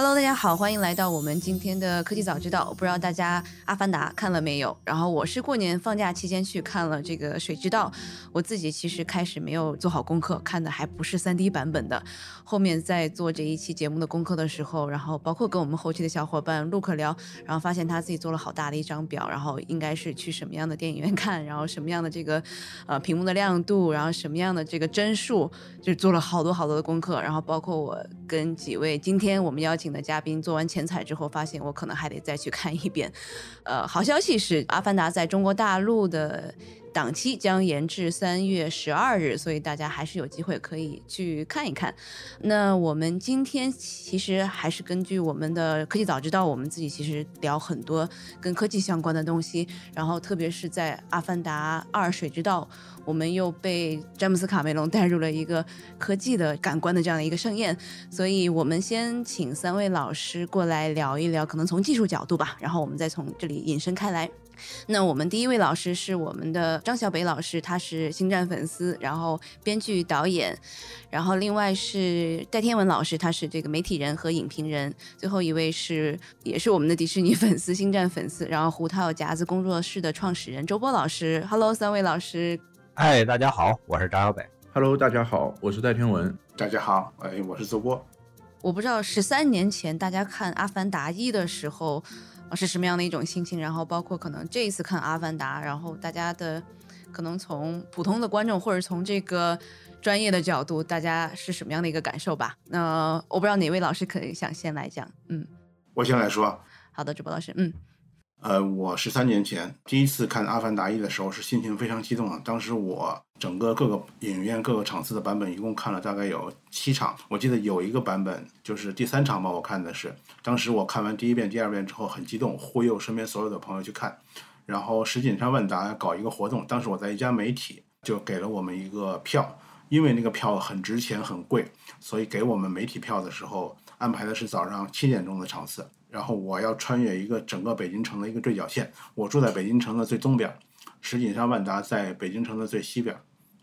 Hello，大家好，欢迎来到我们今天的科技早知道。不知道大家《阿凡达》看了没有？然后我是过年放假期间去看了这个《水之道》，我自己其实开始没有做好功课，看的还不是 3D 版本的。后面在做这一期节目的功课的时候，然后包括跟我们后期的小伙伴 Luke 聊，然后发现他自己做了好大的一张表，然后应该是去什么样的电影院看，然后什么样的这个呃屏幕的亮度，然后什么样的这个帧数，就做了好多好多的功课。然后包括我跟几位今天我们邀请。的嘉宾做完前采之后，发现我可能还得再去看一遍。呃，好消息是，《阿凡达》在中国大陆的。档期将延至三月十二日，所以大家还是有机会可以去看一看。那我们今天其实还是根据我们的科技早知道，我们自己其实聊很多跟科技相关的东西。然后特别是在《阿凡达二：水之道》，我们又被詹姆斯卡梅隆带入了一个科技的感官的这样的一个盛宴。所以我们先请三位老师过来聊一聊，可能从技术角度吧，然后我们再从这里引申开来。那我们第一位老师是我们的张小北老师，他是星战粉丝，然后编剧导演，然后另外是戴天文老师，他是这个媒体人和影评人，最后一位是也是我们的迪士尼粉丝、星战粉丝，然后胡桃夹子工作室的创始人周波老师。Hello，三位老师。嗨，大家好，我是张小北。Hello，大家好，我是戴天文。大家好，哎，我是周波。我不知道十三年前大家看《阿凡达一》的时候。是什么样的一种心情？然后包括可能这一次看《阿凡达》，然后大家的可能从普通的观众或者从这个专业的角度，大家是什么样的一个感受吧？那我不知道哪位老师可以想先来讲。嗯，我先来说。好的，主播老师。嗯。呃，我十三年前第一次看《阿凡达一》的时候，是心情非常激动的。当时我整个各个影院各个场次的版本一共看了大概有七场。我记得有一个版本就是第三场吧，我看的是。当时我看完第一遍、第二遍之后很激动，忽悠身边所有的朋友去看。然后石景山万达搞一个活动，当时我在一家媒体就给了我们一个票，因为那个票很值钱、很贵，所以给我们媒体票的时候安排的是早上七点钟的场次。然后我要穿越一个整个北京城的一个对角线，我住在北京城的最东边，石景山万达在北京城的最西边。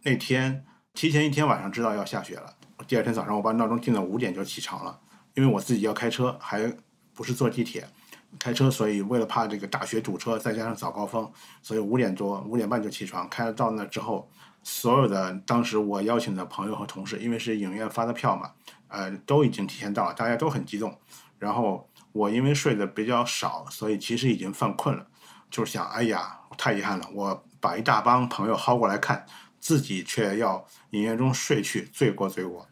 那天提前一天晚上知道要下雪了，第二天早上我把闹钟定到五点就起床了，因为我自己要开车，还不是坐地铁，开车，所以为了怕这个大雪堵车，再加上早高峰，所以五点多五点半就起床，开了到那之后，所有的当时我邀请的朋友和同事，因为是影院发的票嘛，呃，都已经提前到了，大家都很激动，然后。我因为睡得比较少，所以其实已经犯困了，就是想，哎呀，太遗憾了，我把一大帮朋友薅过来看，自己却要影院中睡去，罪过罪过。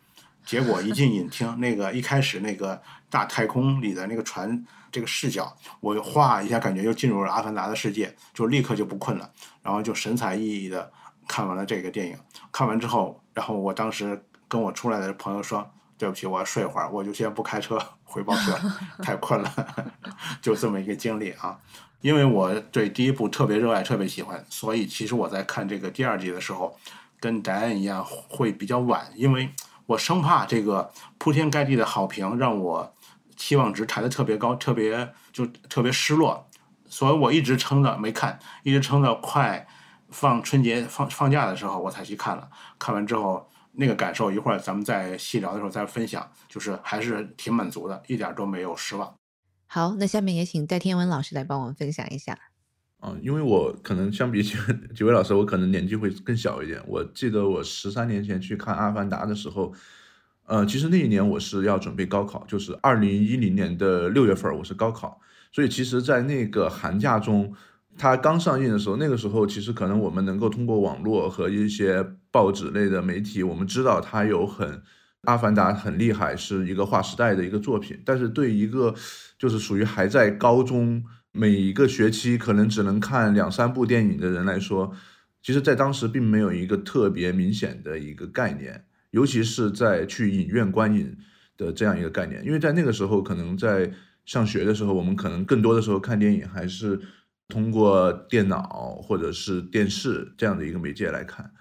结果一进影厅，那个一开始那个大太空里的那个船这个视角，我哗一下感觉又进入了阿凡达的世界，就立刻就不困了，然后就神采奕奕的看完了这个电影。看完之后，然后我当时跟我出来的朋友说。对不起，我要睡会儿，我就先不开车回报去了，太困了，就这么一个经历啊。因为我对第一部特别热爱，特别喜欢，所以其实我在看这个第二季的时候，跟答案一样会比较晚，因为我生怕这个铺天盖地的好评让我期望值抬得特别高，特别就特别失落，所以我一直撑着没看，一直撑到快放春节放放假的时候我才去看了，看完之后。那个感受，一会儿咱们在细聊的时候再分享，就是还是挺满足的，一点都没有失望。好，那下面也请戴天文老师来帮我们分享一下。嗯，因为我可能相比几几位老师，我可能年纪会更小一点。我记得我十三年前去看《阿凡达》的时候，呃，其实那一年我是要准备高考，就是二零一零年的六月份，我是高考，所以其实，在那个寒假中。它刚上映的时候，那个时候其实可能我们能够通过网络和一些报纸类的媒体，我们知道它有很《阿凡达》很厉害，是一个划时代的一个作品。但是对一个就是属于还在高中，每一个学期可能只能看两三部电影的人来说，其实在当时并没有一个特别明显的一个概念，尤其是在去影院观影的这样一个概念。因为在那个时候，可能在上学的时候，我们可能更多的时候看电影还是。通过电脑或者是电视这样的一个媒介来看，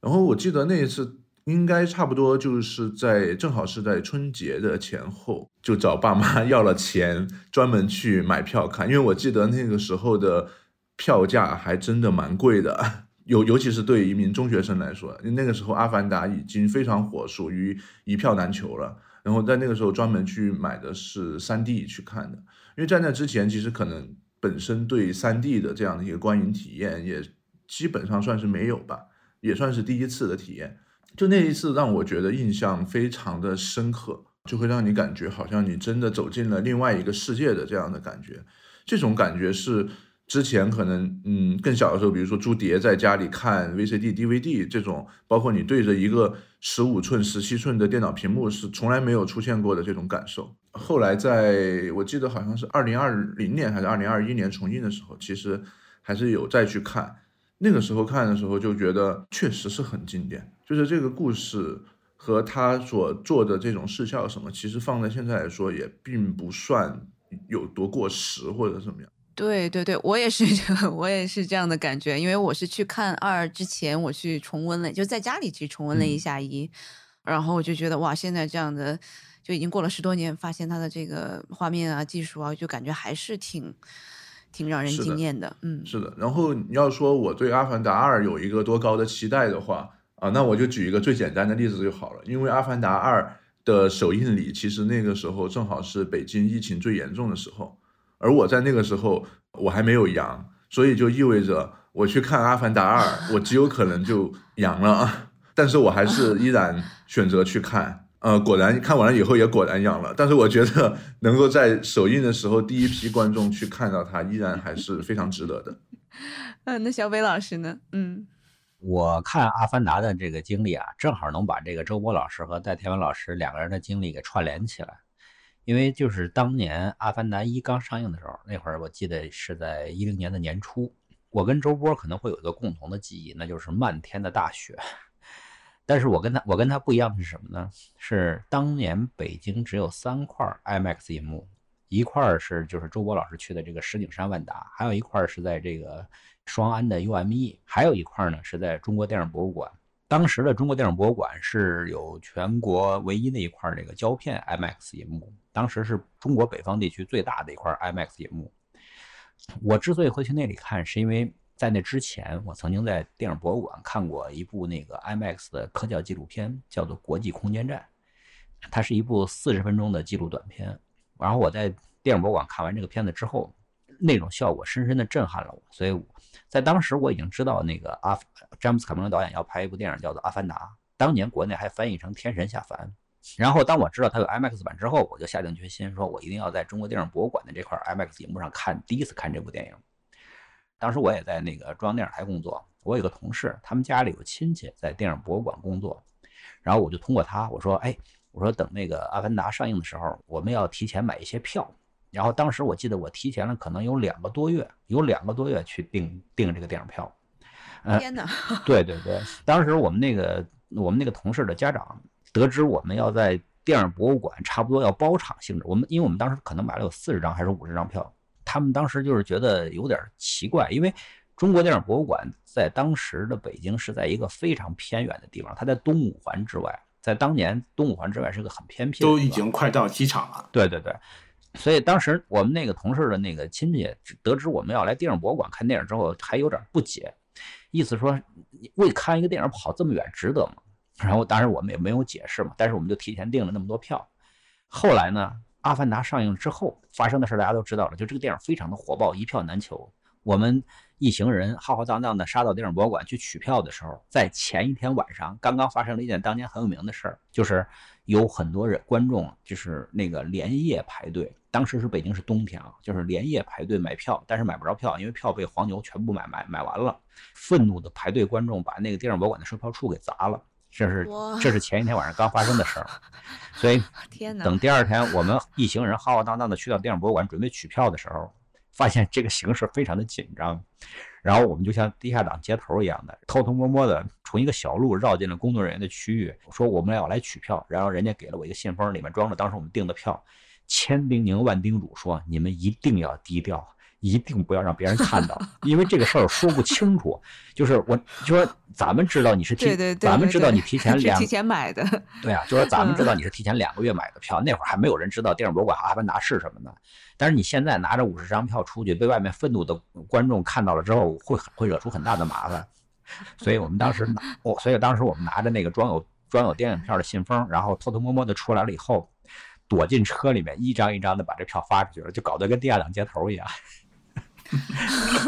然后我记得那一次应该差不多就是在正好是在春节的前后，就找爸妈 要了钱，专门去买票看。因为我记得那个时候的票价还真的蛮贵的，尤尤其是对一名中学生来说，那个时候《阿凡达》已经非常火，属于一票难求了。然后在那个时候专门去买的是三 D 去看的，因为在那之前其实可能本身对三 D 的这样的一个观影体验也基本上算是没有吧，也算是第一次的体验。就那一次让我觉得印象非常的深刻，就会让你感觉好像你真的走进了另外一个世界的这样的感觉。这种感觉是之前可能嗯更小的时候，比如说朱蝶在家里看 VCD、DVD 这种，包括你对着一个十五寸、十七寸的电脑屏幕是从来没有出现过的这种感受。后来在我记得好像是二零二零年还是二零二一年重映的时候，其实还是有再去看。那个时候看的时候就觉得确实是很经典。就是这个故事和他所做的这种视效什么，其实放在现在来说也并不算有多过时或者怎么样。对对对，我也是，我也是这样的感觉。因为我是去看二之前，我去重温了，就在家里去重温了一下一，然后我就觉得哇，现在这样的就已经过了十多年，发现它的这个画面啊、技术啊，就感觉还是挺挺让人惊艳的。嗯，是的。然后你要说我对《阿凡达二》有一个多高的期待的话。啊，那我就举一个最简单的例子就好了。因为《阿凡达二》的首映礼，其实那个时候正好是北京疫情最严重的时候，而我在那个时候我还没有阳，所以就意味着我去看《阿凡达二》，我极有可能就阳了。但是我还是依然选择去看，呃，果然看完了以后也果然痒了。但是我觉得能够在首映的时候第一批观众去看到它，依然还是非常值得的。嗯，那小北老师呢？嗯。我看《阿凡达》的这个经历啊，正好能把这个周波老师和戴天文老师两个人的经历给串联起来。因为就是当年《阿凡达一》刚上映的时候，那会儿我记得是在一零年的年初，我跟周波可能会有一个共同的记忆，那就是漫天的大雪。但是我跟他，我跟他不一样的是什么呢？是当年北京只有三块 IMAX 银幕，一块是就是周波老师去的这个石景山万达，还有一块是在这个。双安的 UME，还有一块呢是在中国电影博物馆。当时的中国电影博物馆是有全国唯一的一块这个胶片 IMAX 银幕，当时是中国北方地区最大的一块 IMAX 银幕。我之所以会去那里看，是因为在那之前，我曾经在电影博物馆看过一部那个 IMAX 的科教纪录片，叫做《国际空间站》，它是一部四十分钟的纪录短片。然后我在电影博物馆看完这个片子之后，那种效果深深的震撼了我，所以。在当时我已经知道那个阿詹姆斯卡梅隆导演要拍一部电影叫做《阿凡达》，当年国内还翻译成《天神下凡》。然后当我知道它有 IMAX 版之后，我就下定决心说，我一定要在中国电影博物馆的这块 IMAX 荧幕上看，第一次看这部电影。当时我也在那个中央电视台工作，我有个同事，他们家里有亲戚在电影博物馆工作，然后我就通过他，我说，哎，我说等那个《阿凡达》上映的时候，我们要提前买一些票。然后当时我记得我提前了可能有两个多月，有两个多月去订订这个电影票。天哪！对对对，当时我们那个我们那个同事的家长得知我们要在电影博物馆差不多要包场性质，我们因为我们当时可能买了有四十张还是五十张票，他们当时就是觉得有点奇怪，因为中国电影博物馆在当时的北京是在一个非常偏远的地方，它在东五环之外，在当年东五环之外是个很偏僻，都已经快到机场了。对对对。所以当时我们那个同事的那个亲戚得知我们要来电影博物馆看电影之后，还有点不解，意思说为看一个电影跑这么远值得吗？然后当时我们也没有解释嘛，但是我们就提前订了那么多票。后来呢，《阿凡达》上映之后发生的事大家都知道了，就这个电影非常的火爆，一票难求。我们一行人浩浩荡荡的杀到电影博物馆去取票的时候，在前一天晚上刚刚发生了一件当年很有名的事儿，就是有很多人观众就是那个连夜排队。当时是北京是冬天啊，就是连夜排队买票，但是买不着票，因为票被黄牛全部买买买完了。愤怒的排队观众把那个电影博物馆的售票处给砸了，这是这是前一天晚上刚发生的事儿。所以，等第二天我们一行人浩浩荡荡的去到电影博物馆准备取票的时候，发现这个形势非常的紧张。然后我们就像地下党接头一样的，偷偷摸摸的从一个小路绕进了工作人员的区域，说我们要来取票。然后人家给了我一个信封，里面装着当时我们订的票。千叮咛万叮嘱说：“你们一定要低调，一定不要让别人看到，因为这个事儿说不清楚。就是我就说咱们知道你是提，对对对，咱们知道你提前两提前买的，对啊，就说咱们知道你是提前两个月买的票，那会儿还没有人知道电影博物馆《阿凡达》是什么呢。但是你现在拿着五十张票出去，被外面愤怒的观众看到了之后，会会惹出很大的麻烦。所以我们当时拿，我所以当时我们拿着那个装有装有电影票的信封，然后偷偷摸摸的出来了以后，躲进车里面，一张一张的把这票发出去了，就搞得跟地下党接头一样。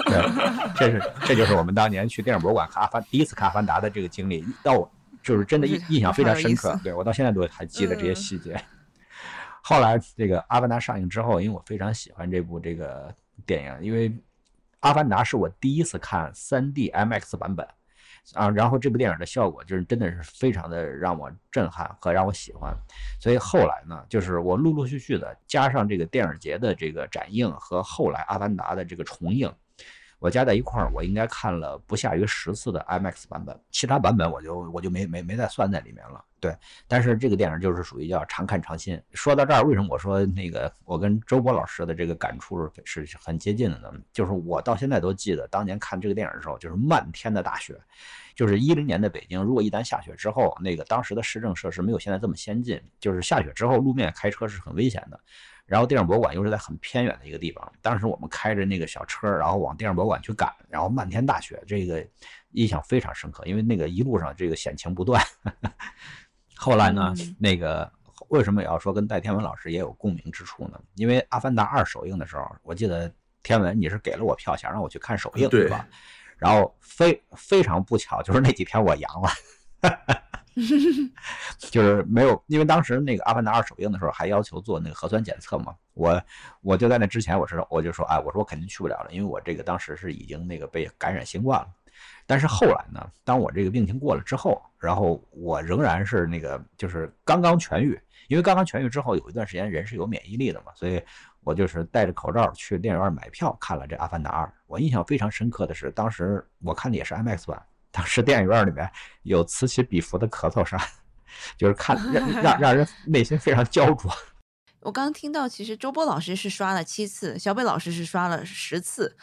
对，这是这就是我们当年去电影博物馆看阿凡第一次看阿凡达的这个经历，到我就是真的印印象非常深刻。对我到现在都还记得这些细节。后来这个阿凡达上映之后，因为我非常喜欢这部这个电影，因为阿凡达是我第一次看 3D IMAX 版本。啊，然后这部电影的效果就是真的是非常的让我震撼和让我喜欢，所以后来呢，就是我陆陆续续的加上这个电影节的这个展映和后来《阿凡达》的这个重映。我加在一块儿，我应该看了不下于十次的 IMAX 版本，其他版本我就我就没没没再算在里面了。对，但是这个电影就是属于叫常看常新。说到这儿，为什么我说那个我跟周波老师的这个感触是是很接近的呢？就是我到现在都记得当年看这个电影的时候，就是漫天的大雪，就是一零年的北京，如果一旦下雪之后，那个当时的市政设施没有现在这么先进，就是下雪之后路面开车是很危险的。然后电影博物馆又是在很偏远的一个地方，当时我们开着那个小车，然后往电影博物馆去赶，然后漫天大雪，这个印象非常深刻，因为那个一路上这个险情不断。后来呢，那个为什么也要说跟戴天文老师也有共鸣之处呢？因为《阿凡达二》首映的时候，我记得天文你是给了我票，想让我去看首映，对吧？然后非非常不巧，就是那几天我阳了。就是没有，因为当时那个《阿凡达二》首映的时候还要求做那个核酸检测嘛，我我就在那之前，我是我就说，哎，我说我肯定去不了了，因为我这个当时是已经那个被感染新冠了。但是后来呢，当我这个病情过了之后，然后我仍然是那个就是刚刚痊愈，因为刚刚痊愈之后有一段时间人是有免疫力的嘛，所以我就是戴着口罩去电影院买票看了这《阿凡达二》。我印象非常深刻的是，当时我看的也是 IMAX 版。当时电影院里面有此起彼伏的咳嗽声，就是看让让让人内心非常焦灼。我刚听到，其实周波老师是刷了七次，小北老师是刷了十次，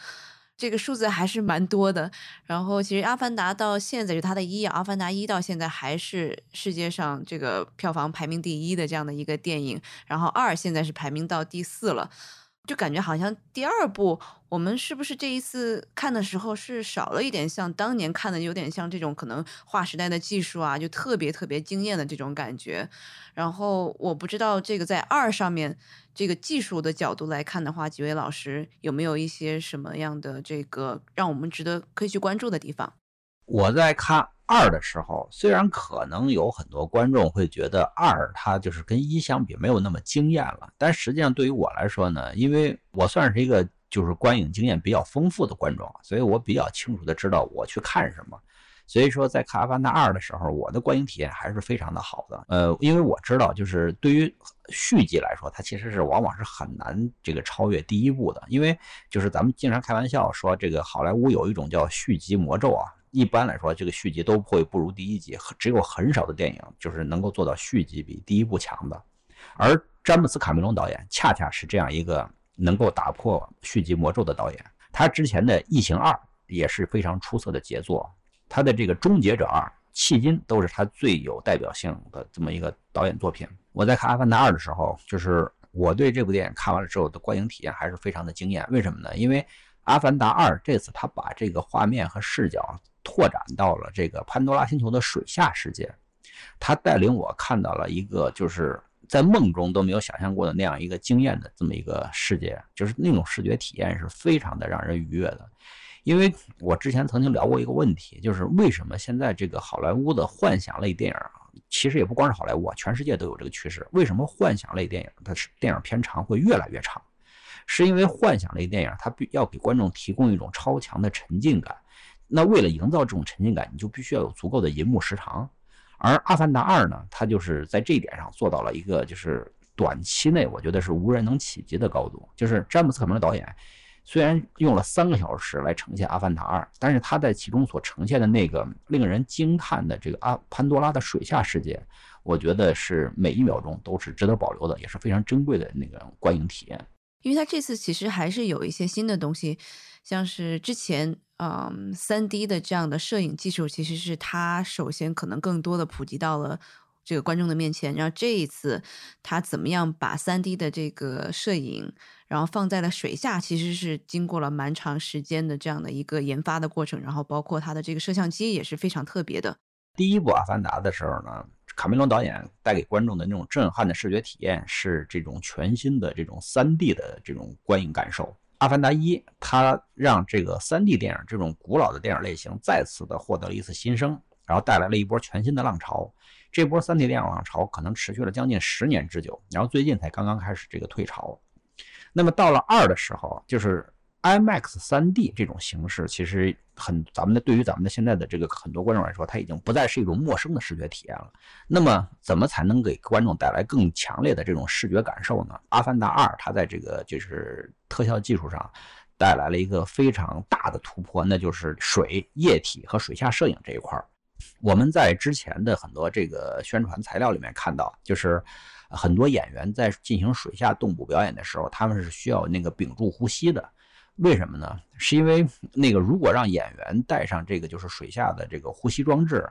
这个数字还是蛮多的。然后，其实《阿凡达》到现在就它的一，《阿凡达一》到现在还是世界上这个票房排名第一的这样的一个电影。然后二现在是排名到第四了。就感觉好像第二部，我们是不是这一次看的时候是少了一点像当年看的，有点像这种可能划时代的技术啊，就特别特别惊艳的这种感觉。然后我不知道这个在二上面这个技术的角度来看的话，几位老师有没有一些什么样的这个让我们值得可以去关注的地方？我在看。二的时候，虽然可能有很多观众会觉得二它就是跟一相比没有那么惊艳了，但实际上对于我来说呢，因为我算是一个就是观影经验比较丰富的观众，所以我比较清楚的知道我去看什么。所以说在看《阿凡达二》的时候，我的观影体验还是非常的好的。呃，因为我知道，就是对于续集来说，它其实是往往是很难这个超越第一部的，因为就是咱们经常开玩笑说，这个好莱坞有一种叫续集魔咒啊。一般来说，这个续集都会不如第一集，只有很少的电影就是能够做到续集比第一部强的。而詹姆斯·卡梅隆导演恰恰是这样一个能够打破续集魔咒的导演。他之前的《异形二》也是非常出色的杰作，他的这个《终结者二》迄今都是他最有代表性的这么一个导演作品。我在看《阿凡达二》的时候，就是我对这部电影看完了之后的观影体验还是非常的惊艳。为什么呢？因为《阿凡达二》这次他把这个画面和视角。拓展到了这个潘多拉星球的水下世界，他带领我看到了一个就是在梦中都没有想象过的那样一个惊艳的这么一个世界，就是那种视觉体验是非常的让人愉悦的。因为我之前曾经聊过一个问题，就是为什么现在这个好莱坞的幻想类电影，其实也不光是好莱坞，全世界都有这个趋势。为什么幻想类电影它是电影片长会越来越长？是因为幻想类电影它必要给观众提供一种超强的沉浸感。那为了营造这种沉浸感，你就必须要有足够的银幕时长，而《阿凡达二》呢，它就是在这一点上做到了一个就是短期内我觉得是无人能企及的高度。就是詹姆斯·卡梅隆导演虽然用了三个小时来呈现《阿凡达二》，但是他在其中所呈现的那个令人惊叹的这个阿潘多拉的水下世界，我觉得是每一秒钟都是值得保留的，也是非常珍贵的那个观影体验。因为他这次其实还是有一些新的东西，像是之前嗯三 D 的这样的摄影技术，其实是它首先可能更多的普及到了这个观众的面前。然后这一次它怎么样把三 D 的这个摄影，然后放在了水下，其实是经过了蛮长时间的这样的一个研发的过程。然后包括它的这个摄像机也是非常特别的。第一部《阿凡达》的时候呢。卡梅隆导演带给观众的那种震撼的视觉体验，是这种全新的这种 3D 的这种观影感受。《阿凡达一》它让这个 3D 电影这种古老的电影类型再次的获得了一次新生，然后带来了一波全新的浪潮。这波 3D 电影浪潮可能持续了将近十年之久，然后最近才刚刚开始这个退潮。那么到了二的时候，就是。IMAX 3D 这种形式其实很，咱们的对于咱们的现在的这个很多观众来说，它已经不再是一种陌生的视觉体验了。那么，怎么才能给观众带来更强烈的这种视觉感受呢？《阿凡达2》它在这个就是特效技术上带来了一个非常大的突破，那就是水、液体和水下摄影这一块儿。我们在之前的很多这个宣传材料里面看到，就是很多演员在进行水下动捕表演的时候，他们是需要那个屏住呼吸的。为什么呢？是因为那个如果让演员戴上这个就是水下的这个呼吸装置，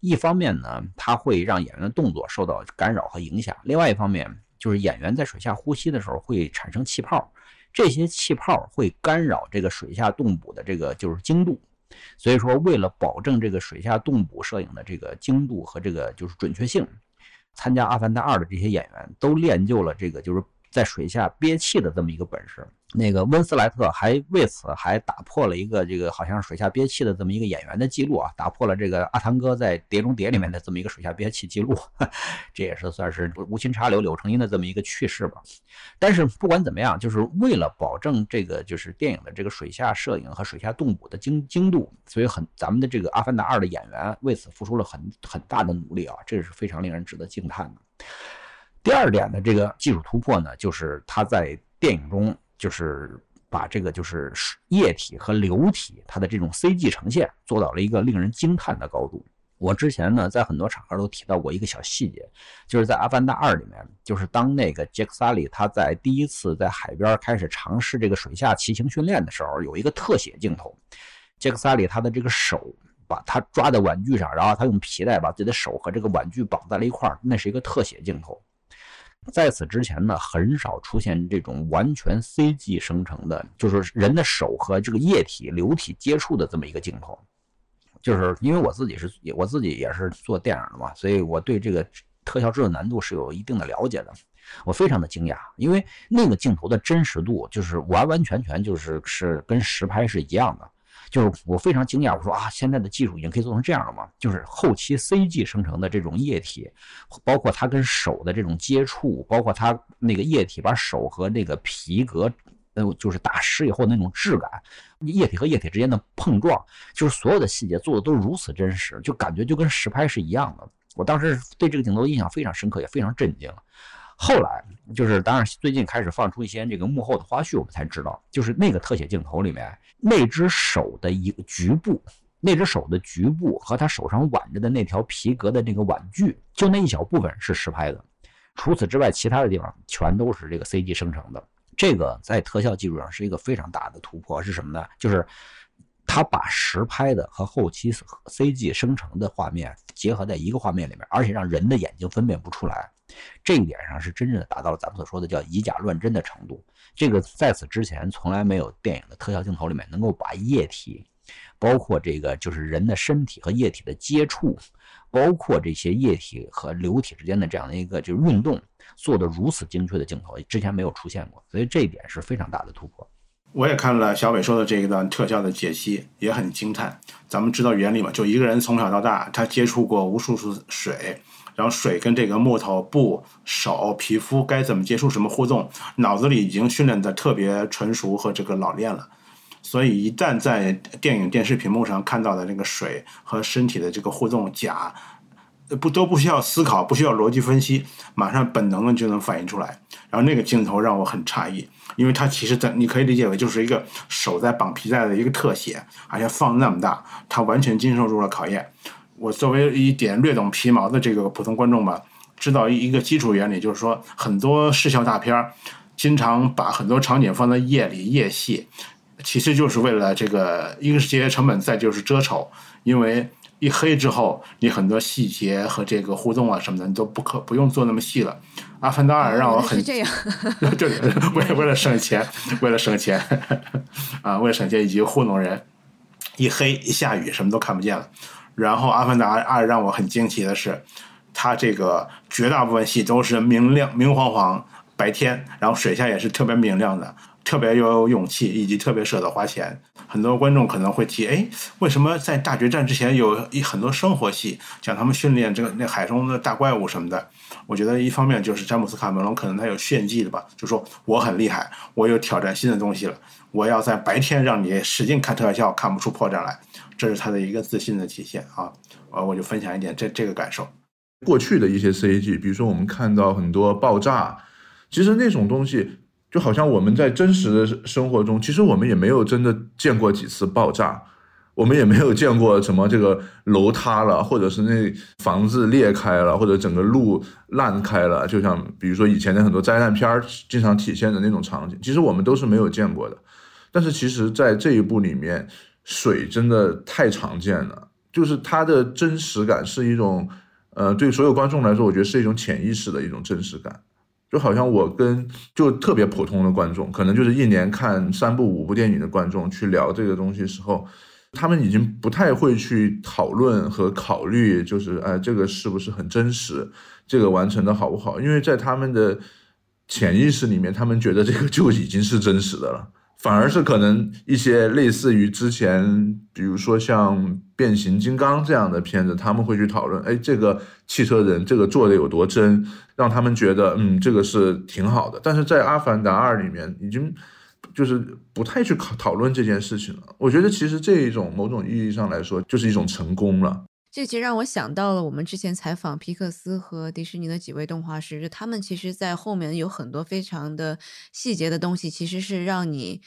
一方面呢，它会让演员的动作受到干扰和影响；另外一方面，就是演员在水下呼吸的时候会产生气泡，这些气泡会干扰这个水下动捕的这个就是精度。所以说，为了保证这个水下动捕摄影的这个精度和这个就是准确性，参加《阿凡达二》的这些演员都练就了这个就是在水下憋气的这么一个本事。那个温斯莱特还为此还打破了一个这个好像是水下憋气的这么一个演员的记录啊，打破了这个阿汤哥在《碟中谍》里面的这么一个水下憋气记录，这也是算是无心插柳柳成荫的这么一个趣事吧。但是不管怎么样，就是为了保证这个就是电影的这个水下摄影和水下动捕的精精度，所以很咱们的这个《阿凡达二》的演员为此付出了很很大的努力啊，这是非常令人值得惊叹的。第二点的这个技术突破呢，就是他在电影中。就是把这个就是液体和流体它的这种 CG 呈现做到了一个令人惊叹的高度。我之前呢在很多场合都提到过一个小细节，就是在《阿凡达二》里面，就是当那个杰克·萨利他在第一次在海边开始尝试这个水下骑行训练的时候，有一个特写镜头，杰克·萨利他的这个手把他抓在玩具上，然后他用皮带把自己的手和这个玩具绑在了一块，那是一个特写镜头。在此之前呢，很少出现这种完全 CG 生成的，就是人的手和这个液体流体接触的这么一个镜头。就是因为我自己是我自己也是做电影的嘛，所以我对这个特效制作难度是有一定的了解的。我非常的惊讶，因为那个镜头的真实度就是完完全全就是是跟实拍是一样的。就是我非常惊讶，我说啊，现在的技术已经可以做成这样了吗？就是后期 CG 生成的这种液体，包括它跟手的这种接触，包括它那个液体把手和那个皮革，呃，就是打湿以后那种质感，液体和液体之间的碰撞，就是所有的细节做的都如此真实，就感觉就跟实拍是一样的。我当时对这个镜头印象非常深刻，也非常震惊。后来就是，当然最近开始放出一些这个幕后的花絮，我们才知道，就是那个特写镜头里面，那只手的一个局部，那只手的局部和他手上挽着的那条皮革的那个玩具，就那一小部分是实拍的，除此之外，其他的地方全都是这个 CG 生成的。这个在特效技术上是一个非常大的突破，是什么呢？就是他把实拍的和后期 CG 生成的画面结合在一个画面里面，而且让人的眼睛分辨不出来。这一点上是真正的达到了咱们所说的叫以假乱真的程度。这个在此之前从来没有电影的特效镜头里面能够把液体，包括这个就是人的身体和液体的接触，包括这些液体和流体之间的这样的一个就是运动做的如此精确的镜头，之前没有出现过。所以这一点是非常大的突破。我也看了小伟说的这一段特效的解析，也很惊叹。咱们知道原理嘛？就一个人从小到大，他接触过无数次水。然后水跟这个木头、布、手、皮肤该怎么接触、什么互动，脑子里已经训练的特别纯熟和这个老练了。所以一旦在电影电视屏幕上看到的那个水和身体的这个互动，假不都不需要思考，不需要逻辑分析，马上本能的就能反映出来。然后那个镜头让我很诧异，因为它其实在你可以理解为就是一个手在绑皮带的一个特写，而且放那么大，它完全经受住了考验。我作为一点略懂皮毛的这个普通观众吧，知道一个基础原理，就是说很多视效大片儿，经常把很多场景放在夜里夜戏，其实就是为了这个，一个是节约成本，再就是遮丑，因为一黑之后，你很多细节和这个互动啊什么的，你都不可不用做那么细了。阿凡达二让我很是这样，对，为 为了省钱，为了省钱啊，为了省钱以及糊弄人，一黑一下雨什么都看不见了。然后《阿凡达二》让我很惊奇的是，它这个绝大部分戏都是明亮、明晃晃白天，然后水下也是特别明亮的，特别有勇气，以及特别舍得花钱。很多观众可能会提，哎，为什么在大决战之前有一很多生活戏，讲他们训练这个那海中的大怪物什么的？我觉得一方面就是詹姆斯卡梅隆可能他有炫技的吧，就说我很厉害，我有挑战新的东西了，我要在白天让你使劲看特效，看不出破绽来。这是他的一个自信的体现啊！呃，我就分享一点这这个感受。过去的一些 CG，比如说我们看到很多爆炸，其实那种东西就好像我们在真实的生活中，其实我们也没有真的见过几次爆炸，我们也没有见过什么这个楼塌了，或者是那房子裂开了，或者整个路烂开了，就像比如说以前的很多灾难片儿经常体现的那种场景，其实我们都是没有见过的。但是其实，在这一部里面。水真的太常见了，就是它的真实感是一种，呃，对所有观众来说，我觉得是一种潜意识的一种真实感，就好像我跟就特别普通的观众，可能就是一年看三部五部电影的观众去聊这个东西时候，他们已经不太会去讨论和考虑，就是哎，这个是不是很真实，这个完成的好不好，因为在他们的潜意识里面，他们觉得这个就已经是真实的了。反而是可能一些类似于之前，比如说像变形金刚这样的片子，他们会去讨论，哎，这个汽车人这个做的有多真，让他们觉得，嗯，这个是挺好的。但是在《阿凡达二》里面，已经就是不太去讨讨论这件事情了。我觉得其实这一种某种意义上来说，就是一种成功了。这其实让我想到了我们之前采访皮克斯和迪士尼的几位动画师，他们其实，在后面有很多非常的细节的东西，其实是让你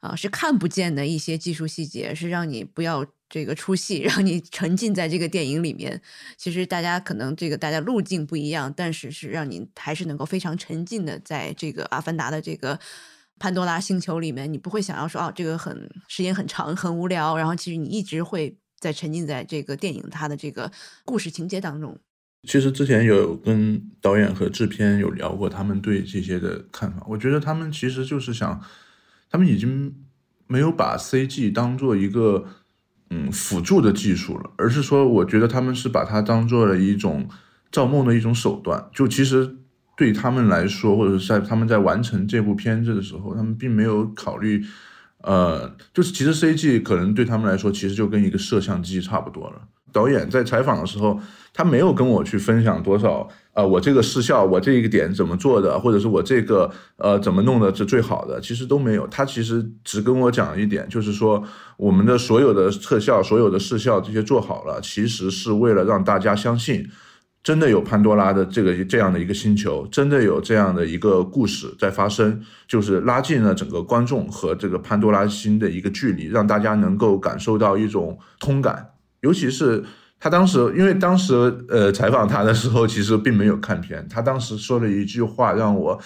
啊是看不见的一些技术细节，是让你不要这个出戏，让你沉浸在这个电影里面。其实大家可能这个大家路径不一样，但是是让你还是能够非常沉浸的在这个阿凡达的这个潘多拉星球里面，你不会想要说哦这个很时间很长很无聊，然后其实你一直会。在沉浸在这个电影它的这个故事情节当中。其实之前有跟导演和制片有聊过，他们对这些的看法。我觉得他们其实就是想，他们已经没有把 CG 当做一个嗯辅助的技术了，而是说，我觉得他们是把它当做了一种造梦的一种手段。就其实对他们来说，或者是在他们在完成这部片子的时候，他们并没有考虑。呃，就是其实 CG 可能对他们来说，其实就跟一个摄像机差不多了。导演在采访的时候，他没有跟我去分享多少，呃，我这个视效，我这一个点怎么做的，或者是我这个呃怎么弄的是最好的，其实都没有。他其实只跟我讲一点，就是说我们的所有的特效、所有的视效这些做好了，其实是为了让大家相信。真的有潘多拉的这个这样的一个星球，真的有这样的一个故事在发生，就是拉近了整个观众和这个潘多拉星的一个距离，让大家能够感受到一种通感。尤其是他当时，因为当时呃采访他的时候，其实并没有看片，他当时说了一句话让我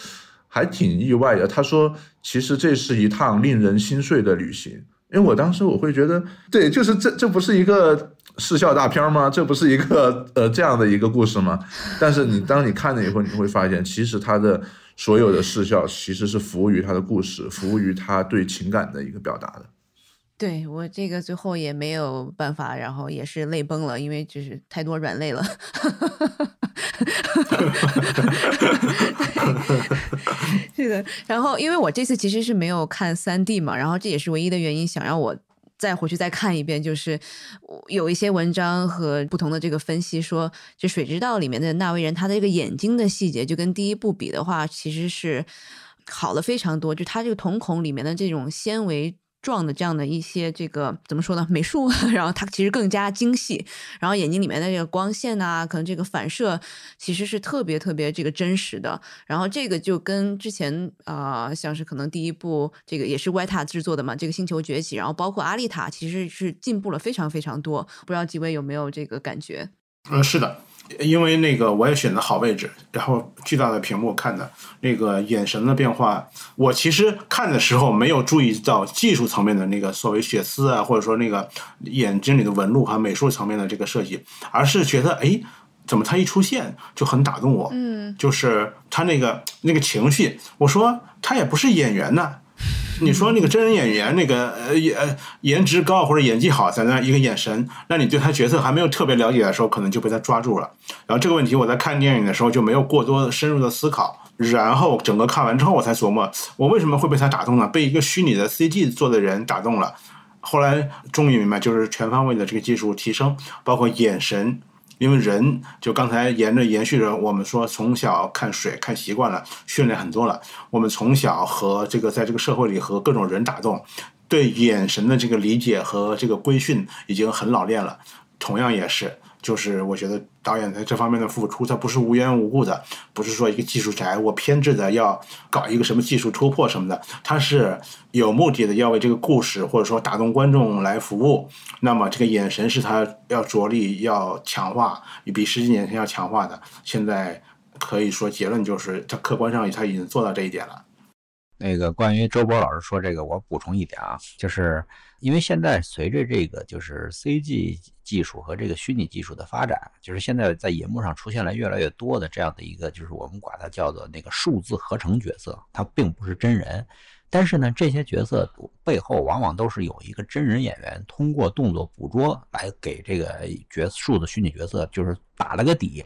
还挺意外的。他说：“其实这是一趟令人心碎的旅行。”因为我当时我会觉得，对，就是这这不是一个。视效大片吗？这不是一个呃这样的一个故事吗？但是你当你看了以后，你会发现，其实它的所有的视效其实是服务于它的故事，服务于他对情感的一个表达的。对我这个最后也没有办法，然后也是泪崩了，因为就是太多软肋了。是的，然后因为我这次其实是没有看三 D 嘛，然后这也是唯一的原因，想让我。再回去再看一遍，就是有一些文章和不同的这个分析说，这《水之道》里面的纳威人，他的这个眼睛的细节，就跟第一部比的话，其实是好了非常多。就他这个瞳孔里面的这种纤维。状的这样的一些这个怎么说呢？美术，然后它其实更加精细，然后眼睛里面的这个光线啊，可能这个反射其实是特别特别这个真实的。然后这个就跟之前啊，像是可能第一部这个也是 t 塔制作的嘛，这个星球崛起，然后包括阿丽塔，其实是进步了非常非常多。不知道几位有没有这个感觉？嗯，是的，因为那个我也选择好位置，然后巨大的屏幕看的那个眼神的变化，我其实看的时候没有注意到技术层面的那个所谓血丝啊，或者说那个眼睛里的纹路和美术层面的这个设计，而是觉得哎，怎么他一出现就很打动我，嗯，就是他那个那个情绪，我说他也不是演员呐。你说那个真人演员，那个呃颜颜值高或者演技好，在那一个眼神，那你对他角色还没有特别了解的时候，可能就被他抓住了。然后这个问题我在看电影的时候就没有过多深入的思考，然后整个看完之后我才琢磨，我为什么会被他打动呢？被一个虚拟的 CG 做的人打动了。后来终于明白，就是全方位的这个技术提升，包括眼神。因为人就刚才沿着延续着，我们说从小看水看习惯了，训练很多了。我们从小和这个在这个社会里和各种人打斗，对眼神的这个理解和这个规训已经很老练了。同样也是。就是我觉得导演在这方面的付出，他不是无缘无故的，不是说一个技术宅我偏执的要搞一个什么技术突破什么的，他是有目的的要为这个故事或者说打动观众来服务。那么这个眼神是他要着力要强化，比十几年前要强化的。现在可以说结论就是，他客观上他已经做到这一点了。那个关于周波老师说这个，我补充一点啊，就是。因为现在随着这个就是 CG 技术和这个虚拟技术的发展，就是现在在银幕上出现了越来越多的这样的一个，就是我们管它叫做那个数字合成角色，它并不是真人，但是呢，这些角色背后往往都是有一个真人演员通过动作捕捉来给这个角数字虚拟角色就是打了个底。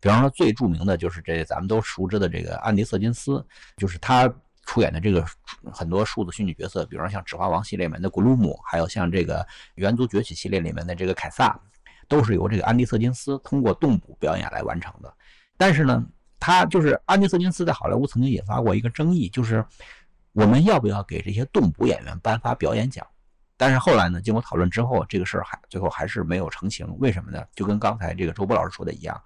比方说最著名的就是这咱们都熟知的这个安迪·瑟金斯，就是他。出演的这个很多数字虚拟角色，比如说像《指环王》系列里面的古鲁姆，还有像这个《猿族崛起》系列里面的这个凯撒，都是由这个安迪·瑟金斯通过动捕表演来完成的。但是呢，他就是安迪·瑟金斯在好莱坞曾经引发过一个争议，就是我们要不要给这些动捕演员颁发表演奖？但是后来呢，经过讨论之后，这个事儿还最后还是没有成型。为什么呢？就跟刚才这个周波老师说的一样。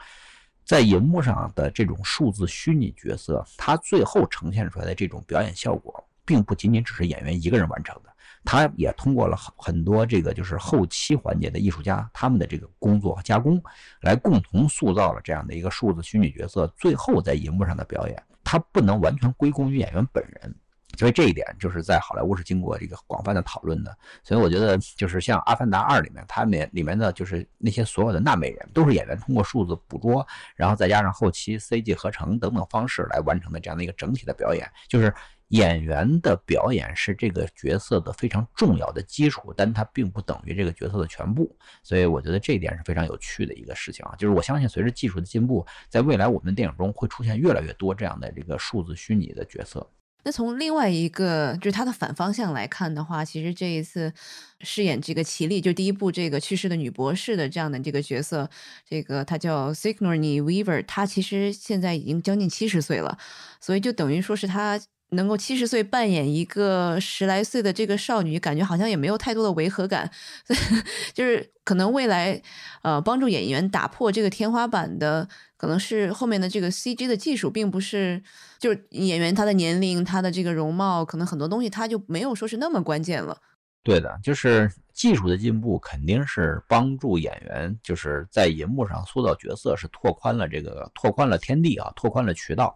在荧幕上的这种数字虚拟角色，它最后呈现出来的这种表演效果，并不仅仅只是演员一个人完成的，他也通过了很多这个就是后期环节的艺术家他们的这个工作和加工，来共同塑造了这样的一个数字虚拟角色最后在荧幕上的表演，它不能完全归功于演员本人。所以这一点就是在好莱坞是经过这个广泛的讨论的。所以我觉得就是像《阿凡达二》里面，他们里面的就是那些所有的纳美人，都是演员通过数字捕捉，然后再加上后期 CG 合成等等方式来完成的这样的一个整体的表演。就是演员的表演是这个角色的非常重要的基础，但它并不等于这个角色的全部。所以我觉得这一点是非常有趣的一个事情啊。就是我相信随着技术的进步，在未来我们的电影中会出现越来越多这样的这个数字虚拟的角色。那从另外一个就是他的反方向来看的话，其实这一次饰演这个奇丽，就第一部这个去世的女博士的这样的这个角色，这个她叫 Sigourney Weaver，她其实现在已经将近七十岁了，所以就等于说是她。能够七十岁扮演一个十来岁的这个少女，感觉好像也没有太多的违和感，就是可能未来，呃，帮助演员打破这个天花板的，可能是后面的这个 CG 的技术，并不是就是演员他的年龄、他的这个容貌，可能很多东西他就没有说是那么关键了。对的，就是技术的进步肯定是帮助演员就是在银幕上塑造角色，是拓宽了这个拓宽了天地啊，拓宽了渠道。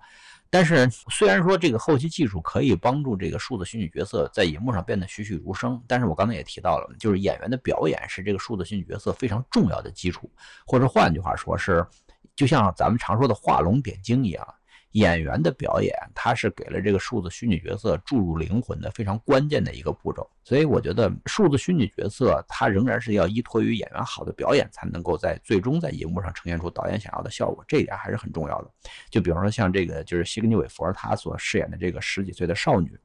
但是，虽然说这个后期技术可以帮助这个数字虚拟角色在荧幕上变得栩栩如生，但是我刚才也提到了，就是演员的表演是这个数字虚拟角色非常重要的基础，或者换句话说是，就像咱们常说的画龙点睛一样。演员的表演，他是给了这个数字虚拟角色注入灵魂的非常关键的一个步骤。所以我觉得数字虚拟角色，它仍然是要依托于演员好的表演，才能够在最终在荧幕上呈现出导演想要的效果。这一点还是很重要的。就比方说像这个，就是西格尼韦佛他所饰演的这个十几岁的少女，